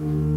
Mm-hmm.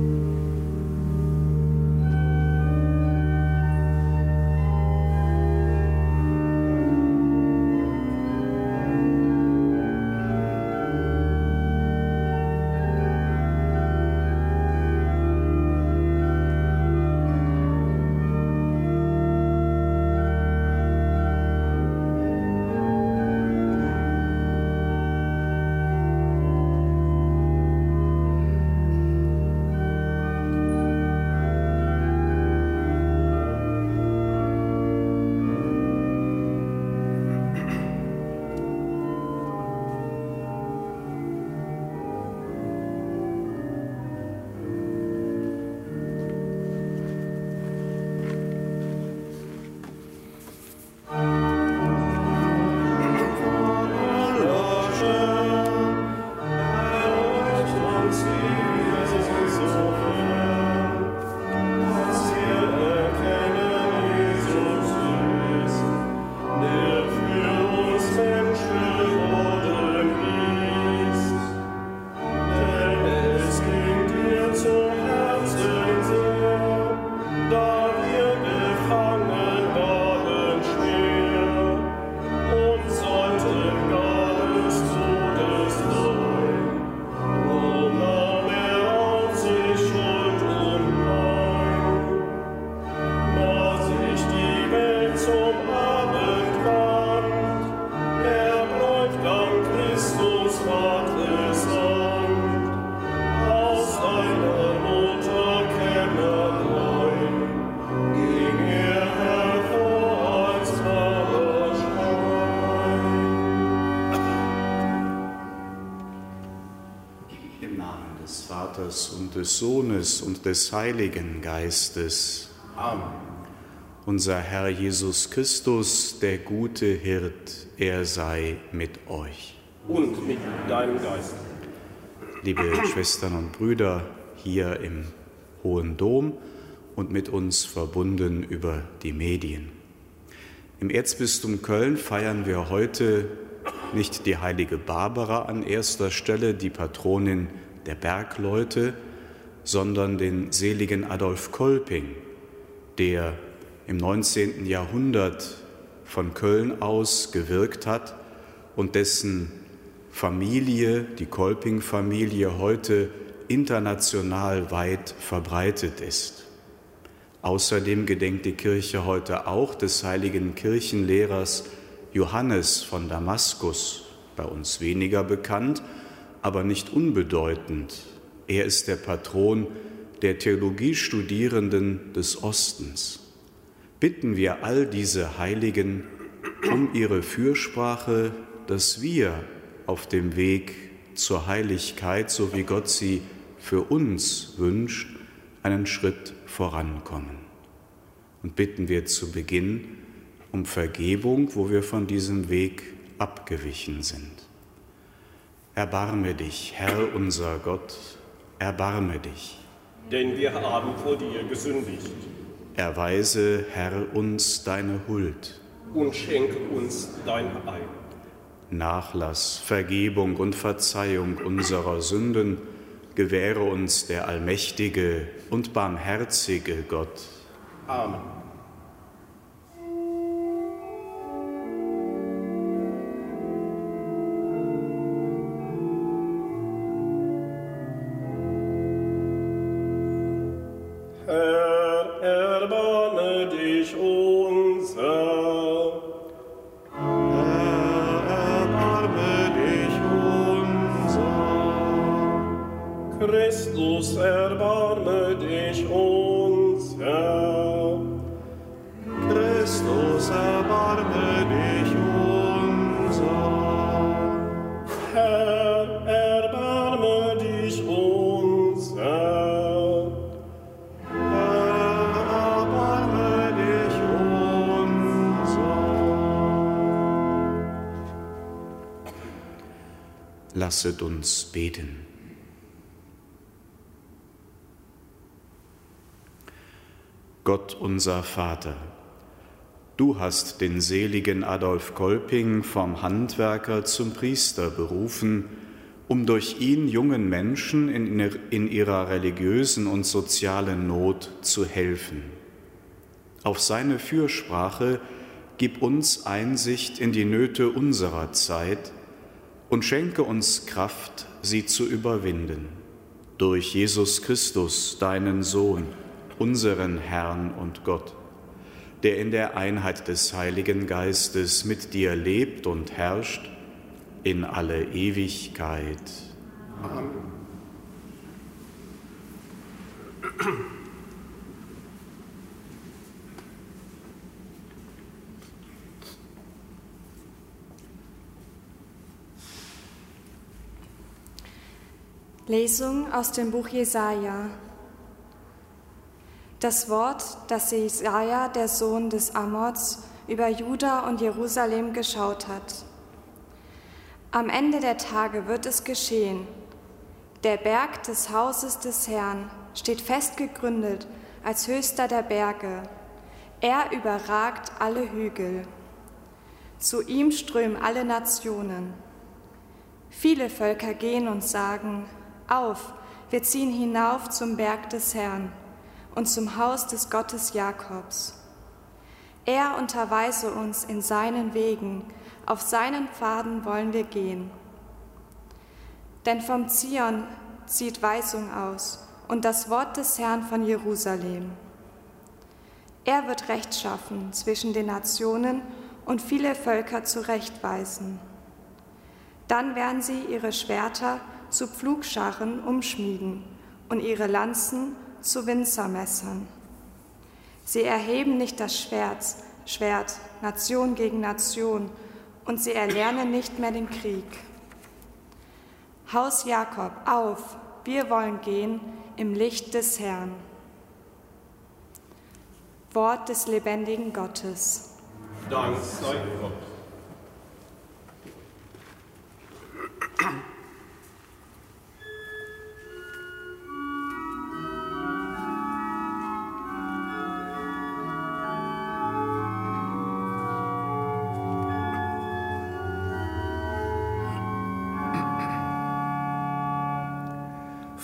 Des Sohnes und des Heiligen Geistes. Amen. Unser Herr Jesus Christus, der gute Hirt, er sei mit euch. Und mit deinem Geist. Liebe Schwestern und Brüder hier im Hohen Dom und mit uns verbunden über die Medien. Im Erzbistum Köln feiern wir heute nicht die heilige Barbara an erster Stelle, die Patronin der Bergleute, sondern den seligen Adolf Kolping, der im 19. Jahrhundert von Köln aus gewirkt hat und dessen Familie, die Kolping-Familie, heute international weit verbreitet ist. Außerdem gedenkt die Kirche heute auch des heiligen Kirchenlehrers Johannes von Damaskus, bei uns weniger bekannt, aber nicht unbedeutend, er ist der Patron der Theologiestudierenden des Ostens. Bitten wir all diese Heiligen um ihre Fürsprache, dass wir auf dem Weg zur Heiligkeit, so wie Gott sie für uns wünscht, einen Schritt vorankommen. Und bitten wir zu Beginn um Vergebung, wo wir von diesem Weg abgewichen sind. Erbarme dich, Herr unser Gott, erbarme dich. Denn wir haben vor dir gesündigt. Erweise, Herr, uns deine Huld. Und schenke uns dein Heil. Nachlass, Vergebung und Verzeihung unserer Sünden gewähre uns der allmächtige und barmherzige Gott. Amen. Lasset uns beten. Gott unser Vater, du hast den seligen Adolf Kolping vom Handwerker zum Priester berufen um durch ihn jungen Menschen in ihrer religiösen und sozialen Not zu helfen. Auf seine Fürsprache gib uns Einsicht in die Nöte unserer Zeit und schenke uns Kraft, sie zu überwinden. Durch Jesus Christus, deinen Sohn, unseren Herrn und Gott, der in der Einheit des Heiligen Geistes mit dir lebt und herrscht in alle Ewigkeit. Amen. Lesung aus dem Buch Jesaja. Das Wort, das Jesaja, der Sohn des Amots, über Juda und Jerusalem geschaut hat. Am Ende der Tage wird es geschehen. Der Berg des Hauses des Herrn steht fest gegründet als höchster der Berge. Er überragt alle Hügel. Zu ihm strömen alle Nationen. Viele Völker gehen und sagen, auf, wir ziehen hinauf zum Berg des Herrn und zum Haus des Gottes Jakobs. Er unterweise uns in seinen Wegen, auf seinen Pfaden wollen wir gehen. Denn vom Zion zieht Weisung aus und das Wort des Herrn von Jerusalem. Er wird Recht schaffen zwischen den Nationen und viele Völker zurechtweisen. Dann werden sie ihre Schwerter zu Pflugscharren umschmieden und ihre Lanzen zu Winzermessern. Sie erheben nicht das Schwert, Schwert, Nation gegen Nation, und sie erlernen nicht mehr den Krieg. Haus Jakob, auf, wir wollen gehen im Licht des Herrn. Wort des lebendigen Gottes. Dank sei Gott.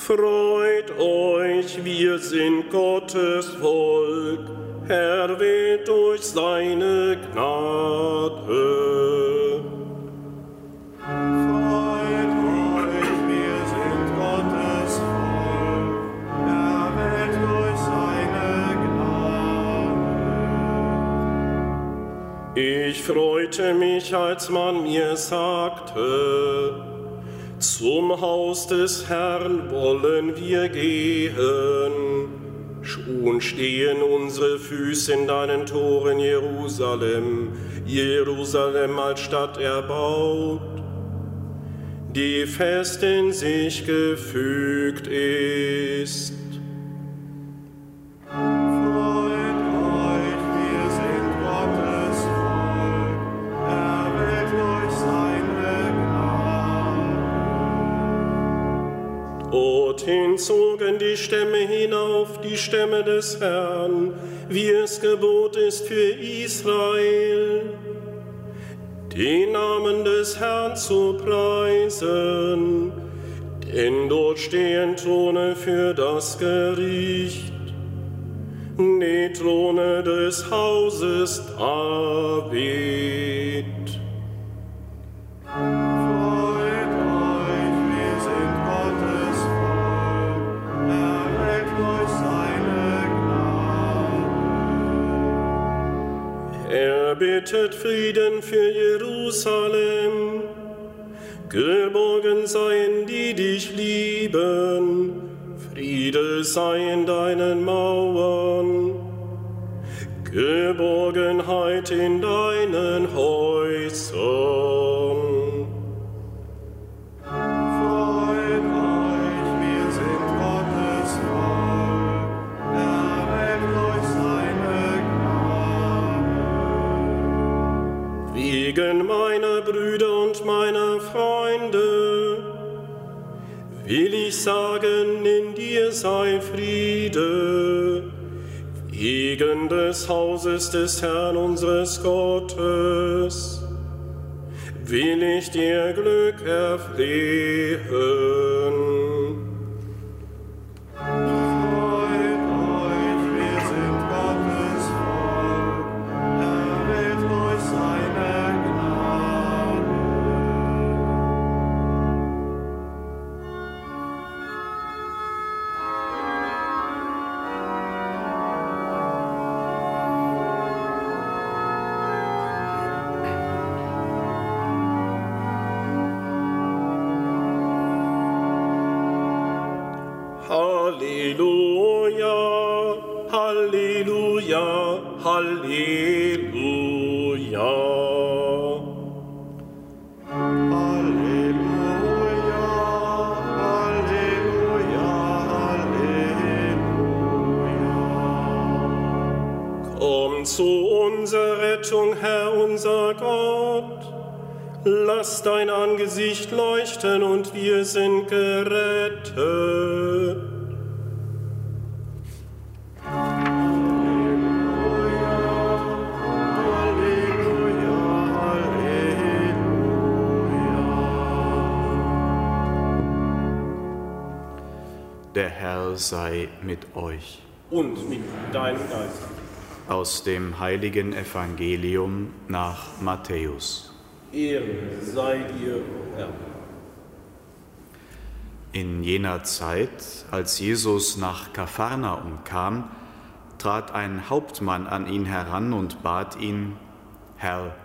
Freut euch, wir sind Gottes Volk, Herr wird durch seine Gnade. Freut euch, wir sind Gottes Volk, Herr wird durch seine Gnade. Ich freute mich, als man mir sagte, zum Haus des Herrn wollen wir gehen. Schon stehen unsere Füße in deinen Toren, Jerusalem, Jerusalem als Stadt erbaut, die fest in sich gefügt ist. Zogen die Stämme hinauf, die Stämme des Herrn, wie es Gebot ist für Israel, den Namen des Herrn zu preisen, denn dort stehen Throne für das Gericht, die Throne des Hauses David. Bittet Frieden für Jerusalem. Geborgen seien die dich lieben, Friede sei in deinen Mauern, Geborgenheit in deinen Häusern. Sagen, in dir sei Friede, wegen des Hauses des Herrn unseres Gottes, will ich dir Glück erflehen. Lass dein Angesicht leuchten und wir sind gerettet. Herr sei mit euch. Und mit deinem Geist. Aus dem heiligen Evangelium nach Matthäus. Ehre sei dir, Herr. In jener Zeit, als Jesus nach Kapharnaum kam, trat ein Hauptmann an ihn heran und bat ihn, Herr,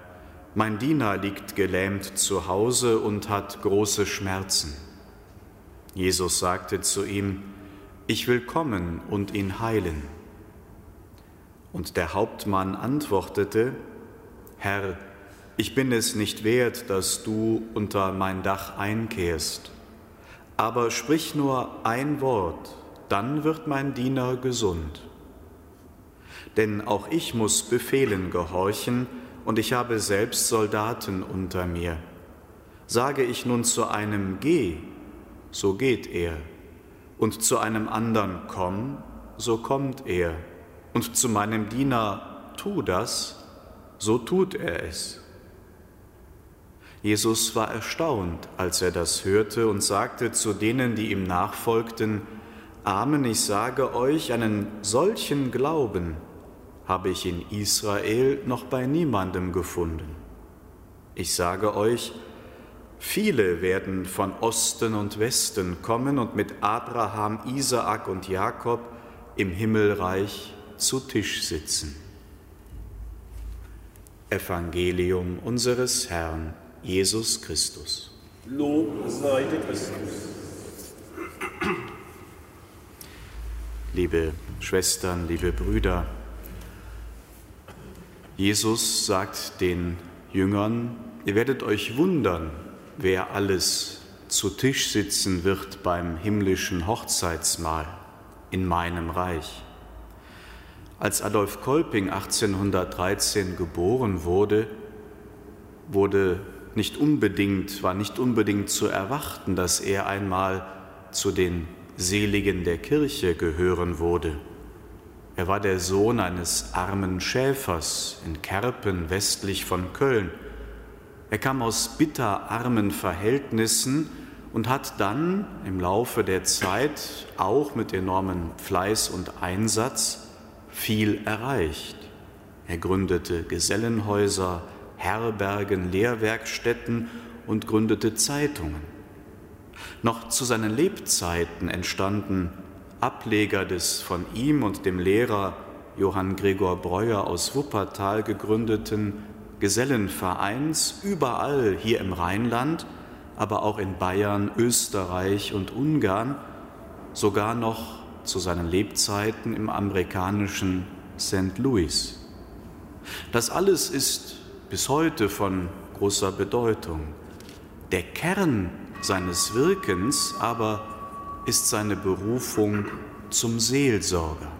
mein Diener liegt gelähmt zu Hause und hat große Schmerzen. Jesus sagte zu ihm, ich will kommen und ihn heilen. Und der Hauptmann antwortete, Herr, ich bin es nicht wert, dass du unter mein Dach einkehrst, aber sprich nur ein Wort, dann wird mein Diener gesund. Denn auch ich muss Befehlen gehorchen, und ich habe selbst Soldaten unter mir. Sage ich nun zu einem Geh, so geht er, und zu einem anderen Komm, so kommt er, und zu meinem Diener Tu das, so tut er es. Jesus war erstaunt, als er das hörte und sagte zu denen, die ihm nachfolgten, Amen, ich sage euch, einen solchen Glauben habe ich in Israel noch bei niemandem gefunden. Ich sage euch, viele werden von Osten und Westen kommen und mit Abraham, Isaak und Jakob im Himmelreich zu Tisch sitzen. Evangelium unseres Herrn Jesus Christus. Lob sei dir Christus. Liebe Schwestern, liebe Brüder, Jesus sagt den Jüngern, ihr werdet euch wundern, wer alles zu Tisch sitzen wird beim himmlischen Hochzeitsmahl in meinem Reich. Als Adolf Kolping 1813 geboren wurde, wurde nicht unbedingt, war nicht unbedingt zu erwarten, dass er einmal zu den Seligen der Kirche gehören würde. Er war der Sohn eines armen Schäfers in Kerpen westlich von Köln. Er kam aus bitterarmen Verhältnissen und hat dann im Laufe der Zeit auch mit enormem Fleiß und Einsatz viel erreicht. Er gründete Gesellenhäuser, Herbergen, Lehrwerkstätten und gründete Zeitungen. Noch zu seinen Lebzeiten entstanden Ableger des von ihm und dem Lehrer Johann Gregor Breuer aus Wuppertal gegründeten Gesellenvereins überall hier im Rheinland, aber auch in Bayern, Österreich und Ungarn, sogar noch zu seinen Lebzeiten im amerikanischen St. Louis. Das alles ist bis heute von großer Bedeutung. Der Kern seines Wirkens aber ist seine Berufung zum Seelsorger.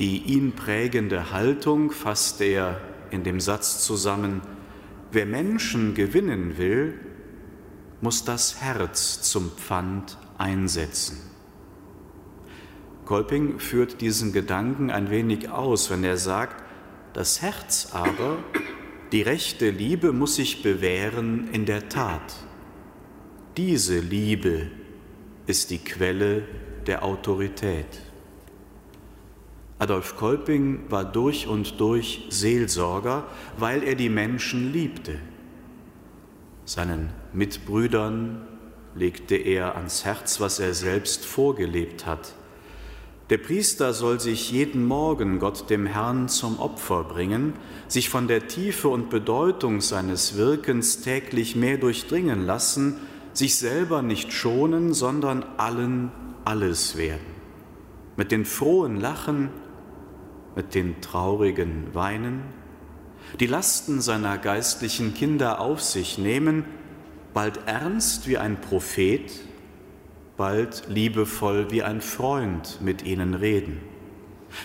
Die ihn prägende Haltung fasst er in dem Satz zusammen, wer Menschen gewinnen will, muss das Herz zum Pfand einsetzen. Kolping führt diesen Gedanken ein wenig aus, wenn er sagt, das Herz aber Die rechte Liebe muss sich bewähren in der Tat. Diese Liebe ist die Quelle der Autorität. Adolf Kolping war durch und durch Seelsorger, weil er die Menschen liebte. Seinen Mitbrüdern legte er ans Herz, was er selbst vorgelebt hat. Der Priester soll sich jeden Morgen Gott dem Herrn zum Opfer bringen, sich von der Tiefe und Bedeutung seines Wirkens täglich mehr durchdringen lassen, sich selber nicht schonen, sondern allen alles werden. Mit den frohen Lachen, mit den traurigen Weinen, die Lasten seiner geistlichen Kinder auf sich nehmen, bald ernst wie ein Prophet, bald liebevoll wie ein Freund mit ihnen reden,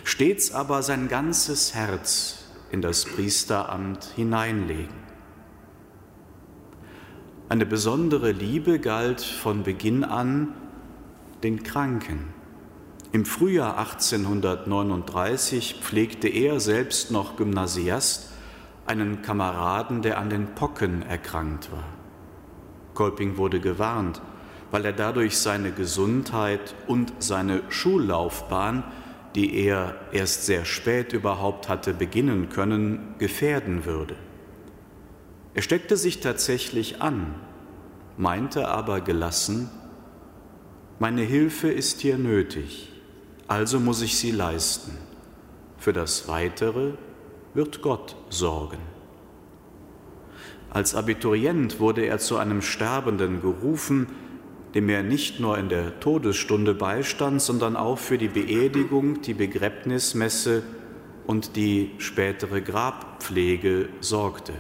stets aber sein ganzes Herz in das Priesteramt hineinlegen. Eine besondere Liebe galt von Beginn an den Kranken. Im Frühjahr 1839 pflegte er selbst noch Gymnasiast einen Kameraden, der an den Pocken erkrankt war. Kolping wurde gewarnt, weil er dadurch seine Gesundheit und seine Schullaufbahn, die er erst sehr spät überhaupt hatte beginnen können, gefährden würde. Er steckte sich tatsächlich an, meinte aber gelassen, meine Hilfe ist hier nötig, also muss ich sie leisten. Für das Weitere wird Gott sorgen. Als Abiturient wurde er zu einem Sterbenden gerufen, dem er nicht nur in der Todesstunde beistand, sondern auch für die Beerdigung, die Begräbnismesse und die spätere Grabpflege sorgte.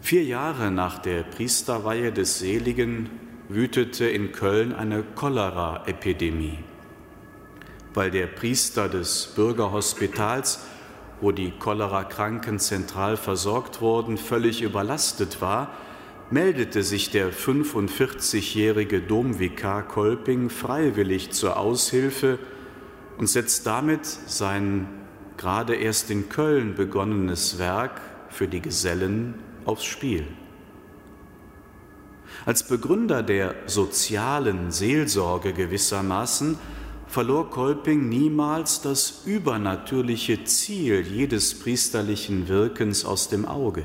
Vier Jahre nach der Priesterweihe des Seligen wütete in Köln eine Cholera-Epidemie. Weil der Priester des Bürgerhospitals, wo die Cholera-Kranken zentral versorgt wurden, völlig überlastet war, meldete sich der 45-jährige Domvikar Kolping freiwillig zur Aushilfe und setzt damit sein gerade erst in Köln begonnenes Werk für die Gesellen aufs Spiel. Als Begründer der sozialen Seelsorge gewissermaßen verlor Kolping niemals das übernatürliche Ziel jedes priesterlichen Wirkens aus dem Auge.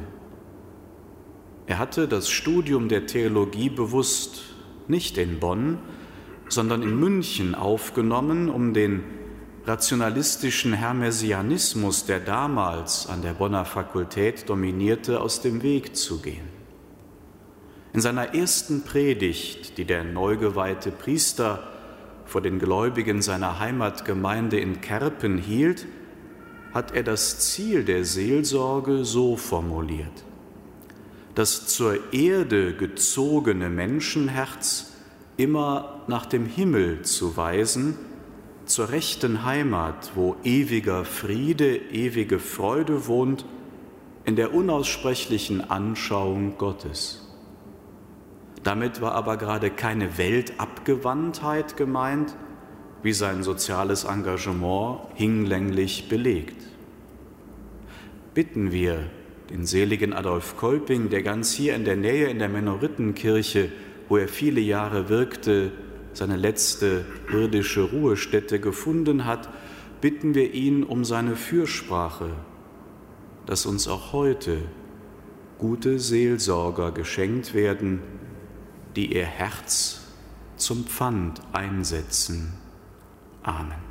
Er hatte das Studium der Theologie bewusst nicht in Bonn, sondern in München aufgenommen, um den rationalistischen Hermesianismus, der damals an der Bonner Fakultät dominierte, aus dem Weg zu gehen. In seiner ersten Predigt, die der neugeweihte Priester vor den Gläubigen seiner Heimatgemeinde in Kerpen hielt, hat er das Ziel der Seelsorge so formuliert das zur Erde gezogene Menschenherz immer nach dem Himmel zu weisen, zur rechten Heimat, wo ewiger Friede, ewige Freude wohnt, in der unaussprechlichen Anschauung Gottes. Damit war aber gerade keine Weltabgewandtheit gemeint, wie sein soziales Engagement hinlänglich belegt. Bitten wir den seligen Adolf Kolping, der ganz hier in der Nähe in der Menoritenkirche, wo er viele Jahre wirkte, seine letzte irdische Ruhestätte gefunden hat, bitten wir ihn um seine Fürsprache, dass uns auch heute gute Seelsorger geschenkt werden, die ihr Herz zum Pfand einsetzen. Amen.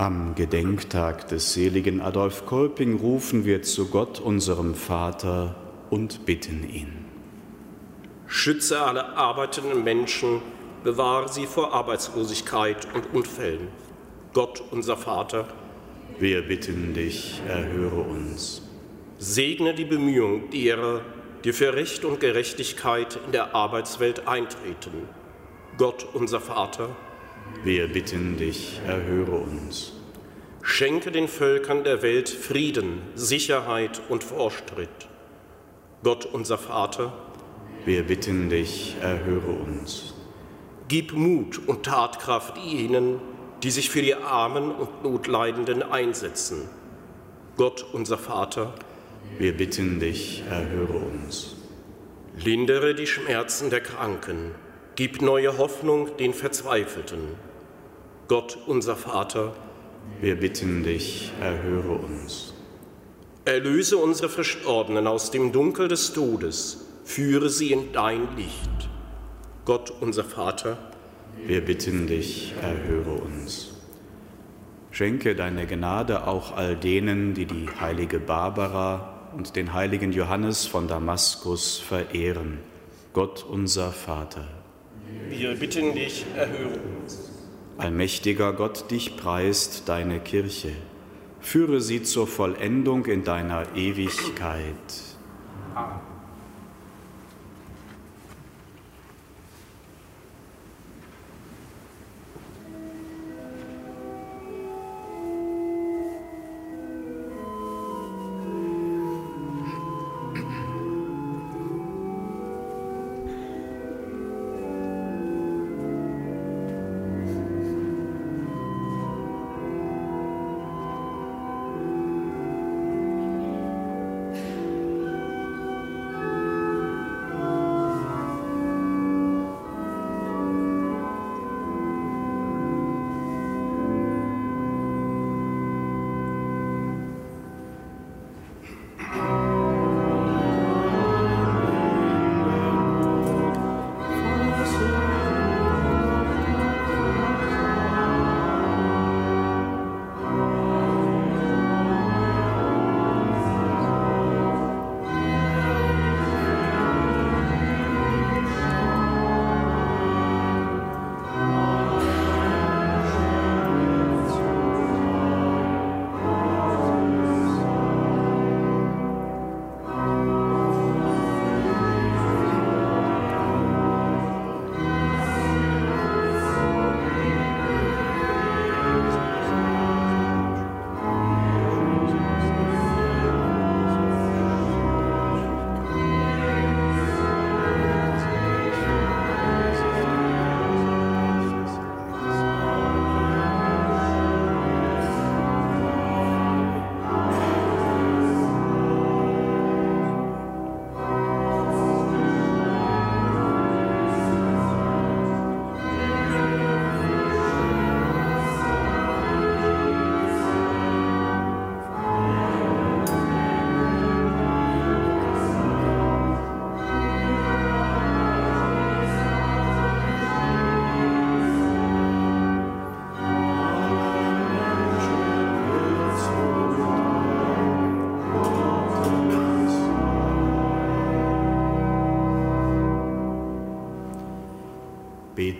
Am Gedenktag des seligen Adolf Kolping rufen wir zu Gott, unserem Vater, und bitten ihn. Schütze alle arbeitenden Menschen, bewahre sie vor Arbeitslosigkeit und Unfällen. Gott, unser Vater, wir bitten dich, erhöre uns. Segne die Bemühungen derer, die für Recht und Gerechtigkeit in der Arbeitswelt eintreten. Gott, unser Vater, Wir bitten dich, erhöre uns. Schenke den Völkern der Welt Frieden, Sicherheit und Fortschritt. Gott unser Vater, Wir bitten dich, erhöre uns. gib Mut und Tatkraft jenen, die sich für die Armen und Notleidenden einsetzen. Gott unser Vater, Wir bitten dich, erhöre uns. lindere die Schmerzen der Kranken, gib neue Hoffnung den Verzweifelten. Gott unser Vater, Wir bitten dich, erhöre uns. Erlöse unsere Verstorbenen aus dem Dunkel des Todes, führe sie in dein Licht. Gott unser Vater, Wir bitten dich, erhöre uns. Schenke deine Gnade auch all denen, die die heilige Barbara und den heiligen Johannes von Damaskus verehren. Gott unser Vater. Wir bitten dich, erhöre uns. Allmächtiger Gott, dich preist deine Kirche. Führe sie zur Vollendung in deiner Ewigkeit.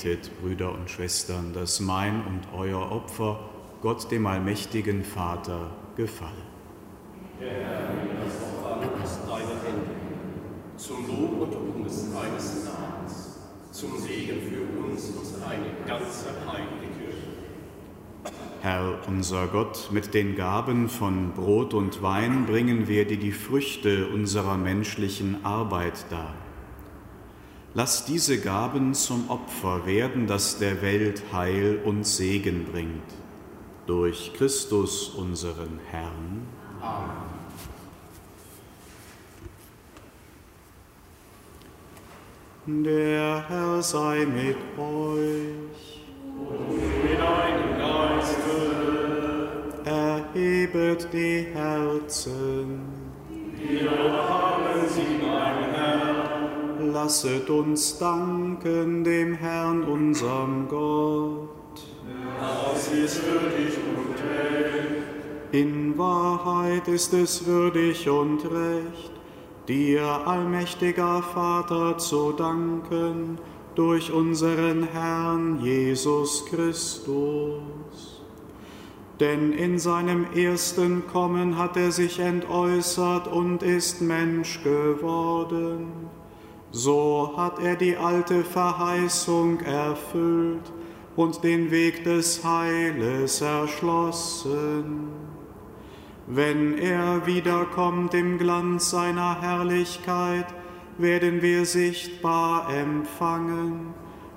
Betet, Brüder und Schwestern, dass mein und euer Opfer Gott dem allmächtigen Vater gefallen. aus deinen Händen, zum Lob und Ruhm deines Namens, zum Segen für uns und deine ganze heilige Kirche. Herr unser Gott, mit den Gaben von Brot und Wein bringen wir dir die Früchte unserer menschlichen Arbeit dar. Lass diese Gaben zum Opfer werden, das der Welt Heil und Segen bringt. Durch Christus unseren Herrn. Der Herr sei mit euch. Mit deinem Geiste, Erhebet die Herzen. haben sie, mein Lasset uns danken dem Herrn, unserem Gott. das ist würdig und recht. In Wahrheit ist es würdig und recht, dir, allmächtiger Vater, zu danken durch unseren Herrn Jesus Christus. Denn in seinem ersten Kommen hat er sich entäußert und ist Mensch geworden. So hat er die alte Verheißung erfüllt und den Weg des Heiles erschlossen. Wenn er wiederkommt im Glanz seiner Herrlichkeit, werden wir sichtbar empfangen,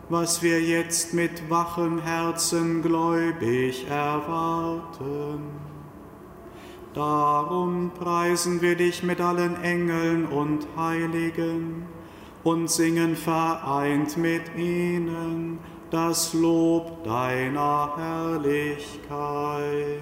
was wir jetzt mit wachem Herzen gläubig erwarten. Darum preisen wir dich mit allen Engeln und Heiligen und singen vereint mit ihnen das Lob deiner Herrlichkeit.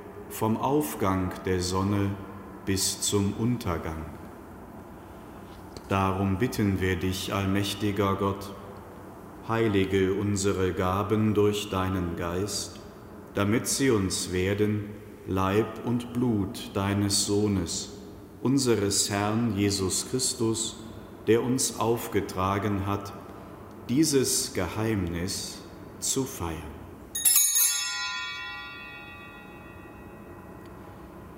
vom Aufgang der Sonne bis zum Untergang. Darum bitten wir dich, allmächtiger Gott, heilige unsere Gaben durch deinen Geist, damit sie uns werden Leib und Blut deines Sohnes, unseres Herrn Jesus Christus, der uns aufgetragen hat, dieses Geheimnis zu feiern.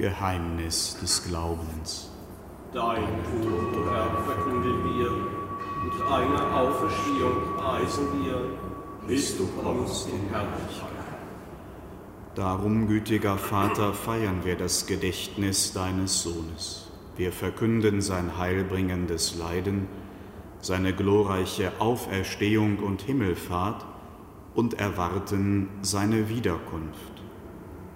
Geheimnis des Glaubens. Dein Tod, o Herr, verkünden wir, und deine Auferstehung preisen wir, bis du kommst in Herrlichkeit. Darum, gütiger Vater, feiern wir das Gedächtnis deines Sohnes. Wir verkünden sein heilbringendes Leiden, seine glorreiche Auferstehung und Himmelfahrt und erwarten seine Wiederkunft.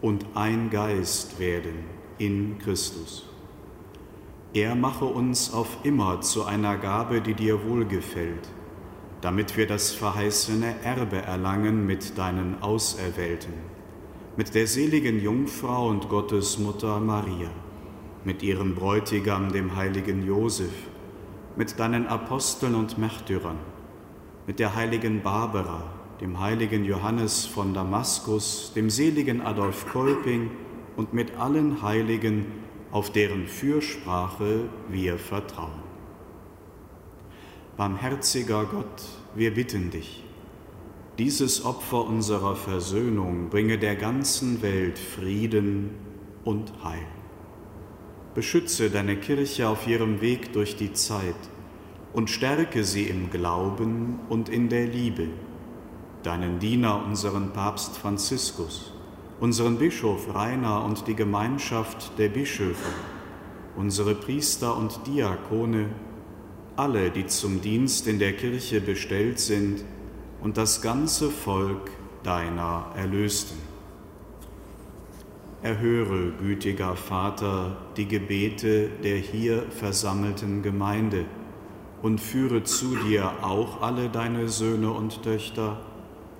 und ein Geist werden in Christus. Er mache uns auf immer zu einer Gabe, die dir wohlgefällt, damit wir das verheißene Erbe erlangen mit deinen Auserwählten, mit der seligen Jungfrau und Gottesmutter Maria, mit ihrem Bräutigam, dem heiligen Josef, mit deinen Aposteln und Märtyrern, mit der heiligen Barbara, dem heiligen Johannes von Damaskus, dem seligen Adolf Kolping und mit allen Heiligen, auf deren Fürsprache wir vertrauen. Barmherziger Gott, wir bitten dich, dieses Opfer unserer Versöhnung bringe der ganzen Welt Frieden und Heil. Beschütze deine Kirche auf ihrem Weg durch die Zeit und stärke sie im Glauben und in der Liebe deinen Diener, unseren Papst Franziskus, unseren Bischof Rainer und die Gemeinschaft der Bischöfe, unsere Priester und Diakone, alle, die zum Dienst in der Kirche bestellt sind, und das ganze Volk deiner Erlösten. Erhöre, gütiger Vater, die Gebete der hier versammelten Gemeinde und führe zu dir auch alle deine Söhne und Töchter,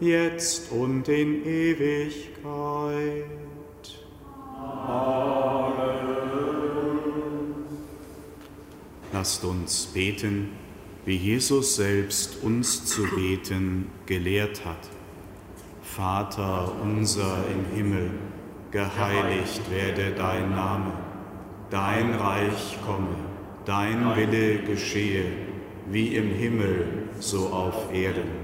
jetzt und in Ewigkeit. Amen. Lasst uns beten, wie Jesus selbst uns zu beten gelehrt hat. Vater unser im Himmel, geheiligt werde dein Name, dein Reich komme, dein Wille geschehe, wie im Himmel, so auf Erden.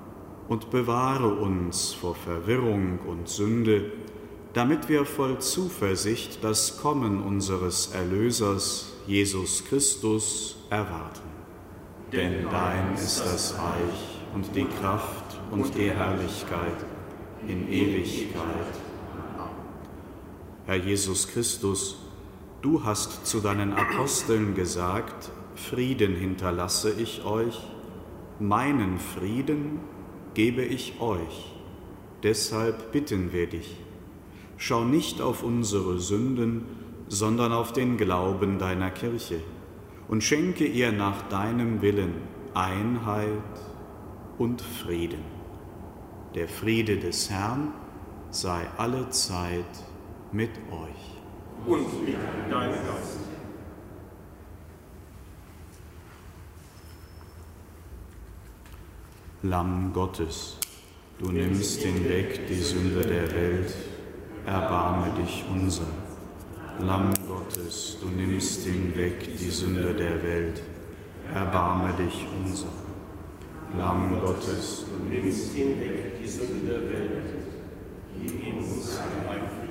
und bewahre uns vor Verwirrung und Sünde, damit wir voll Zuversicht das Kommen unseres Erlösers, Jesus Christus, erwarten. Denn dein ist das Reich und die Kraft und die Herrlichkeit in Ewigkeit. Herr Jesus Christus, du hast zu deinen Aposteln gesagt, Frieden hinterlasse ich euch, meinen Frieden gebe ich euch. Deshalb bitten wir dich, schau nicht auf unsere Sünden, sondern auf den Glauben deiner Kirche und schenke ihr nach deinem Willen Einheit und Frieden. Der Friede des Herrn sei alle Zeit mit euch. Und mit deinem Geist. Lamm Gottes, du nimmst hinweg die Sünde der Welt, erbarme dich unser. Lamm Gottes, du nimmst hinweg die Sünde der Welt, erbarme dich unser. Lamm Gottes, du nimmst hinweg die Sünde der Welt, gib uns ein Seht,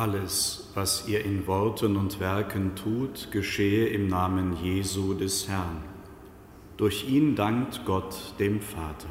Alles, was ihr in Worten und Werken tut, geschehe im Namen Jesu des Herrn. Durch ihn dankt Gott dem Vater.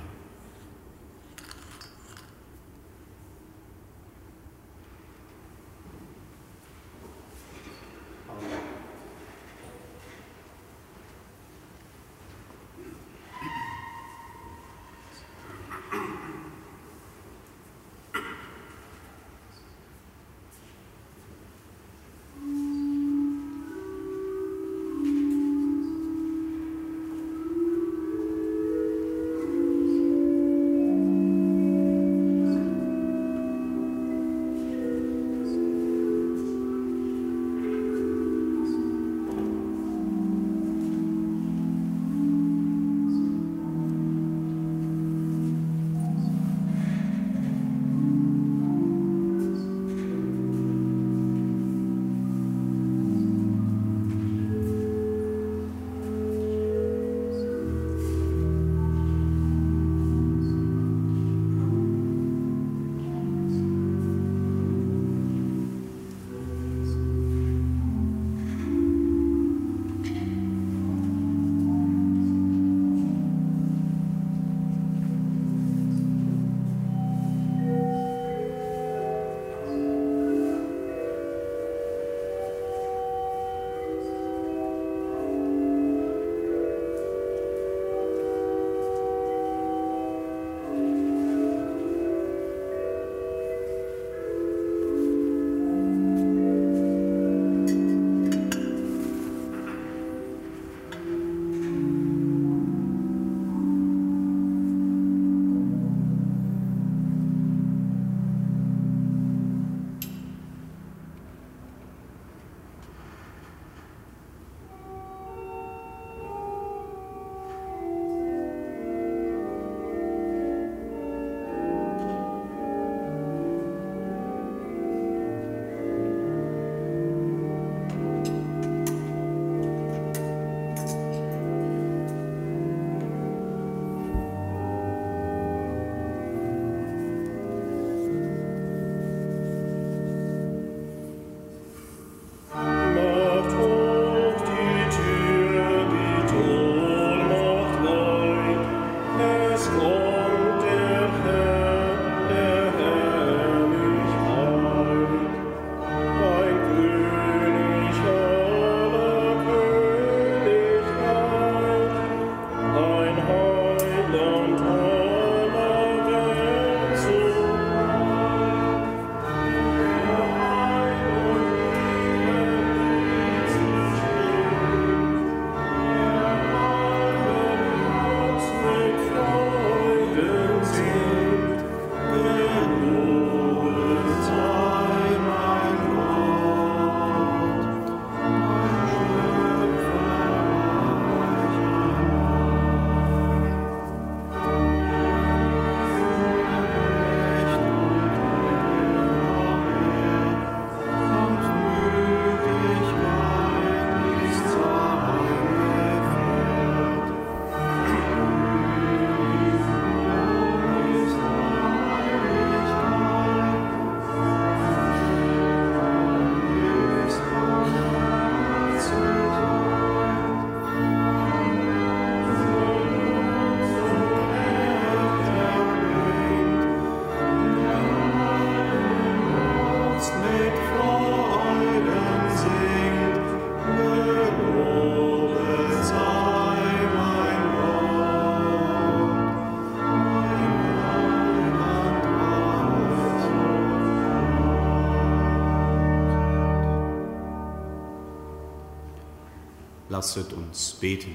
Lasset uns beten.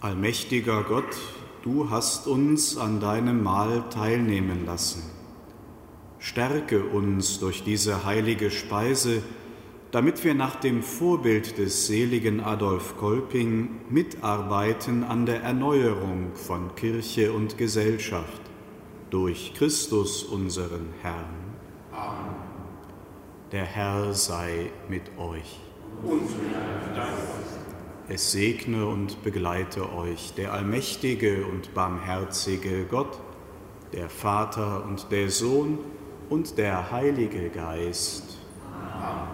Allmächtiger Gott, du hast uns an deinem Mahl teilnehmen lassen. Stärke uns durch diese heilige Speise, damit wir nach dem Vorbild des seligen Adolf Kolping mitarbeiten an der Erneuerung von Kirche und Gesellschaft durch Christus unseren Herrn. Der Herr sei mit euch. Es segne und begleite euch der allmächtige und barmherzige Gott, der Vater und der Sohn und der Heilige Geist. Amen.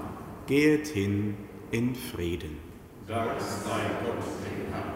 Gehet hin in Frieden. Dank sei Gott.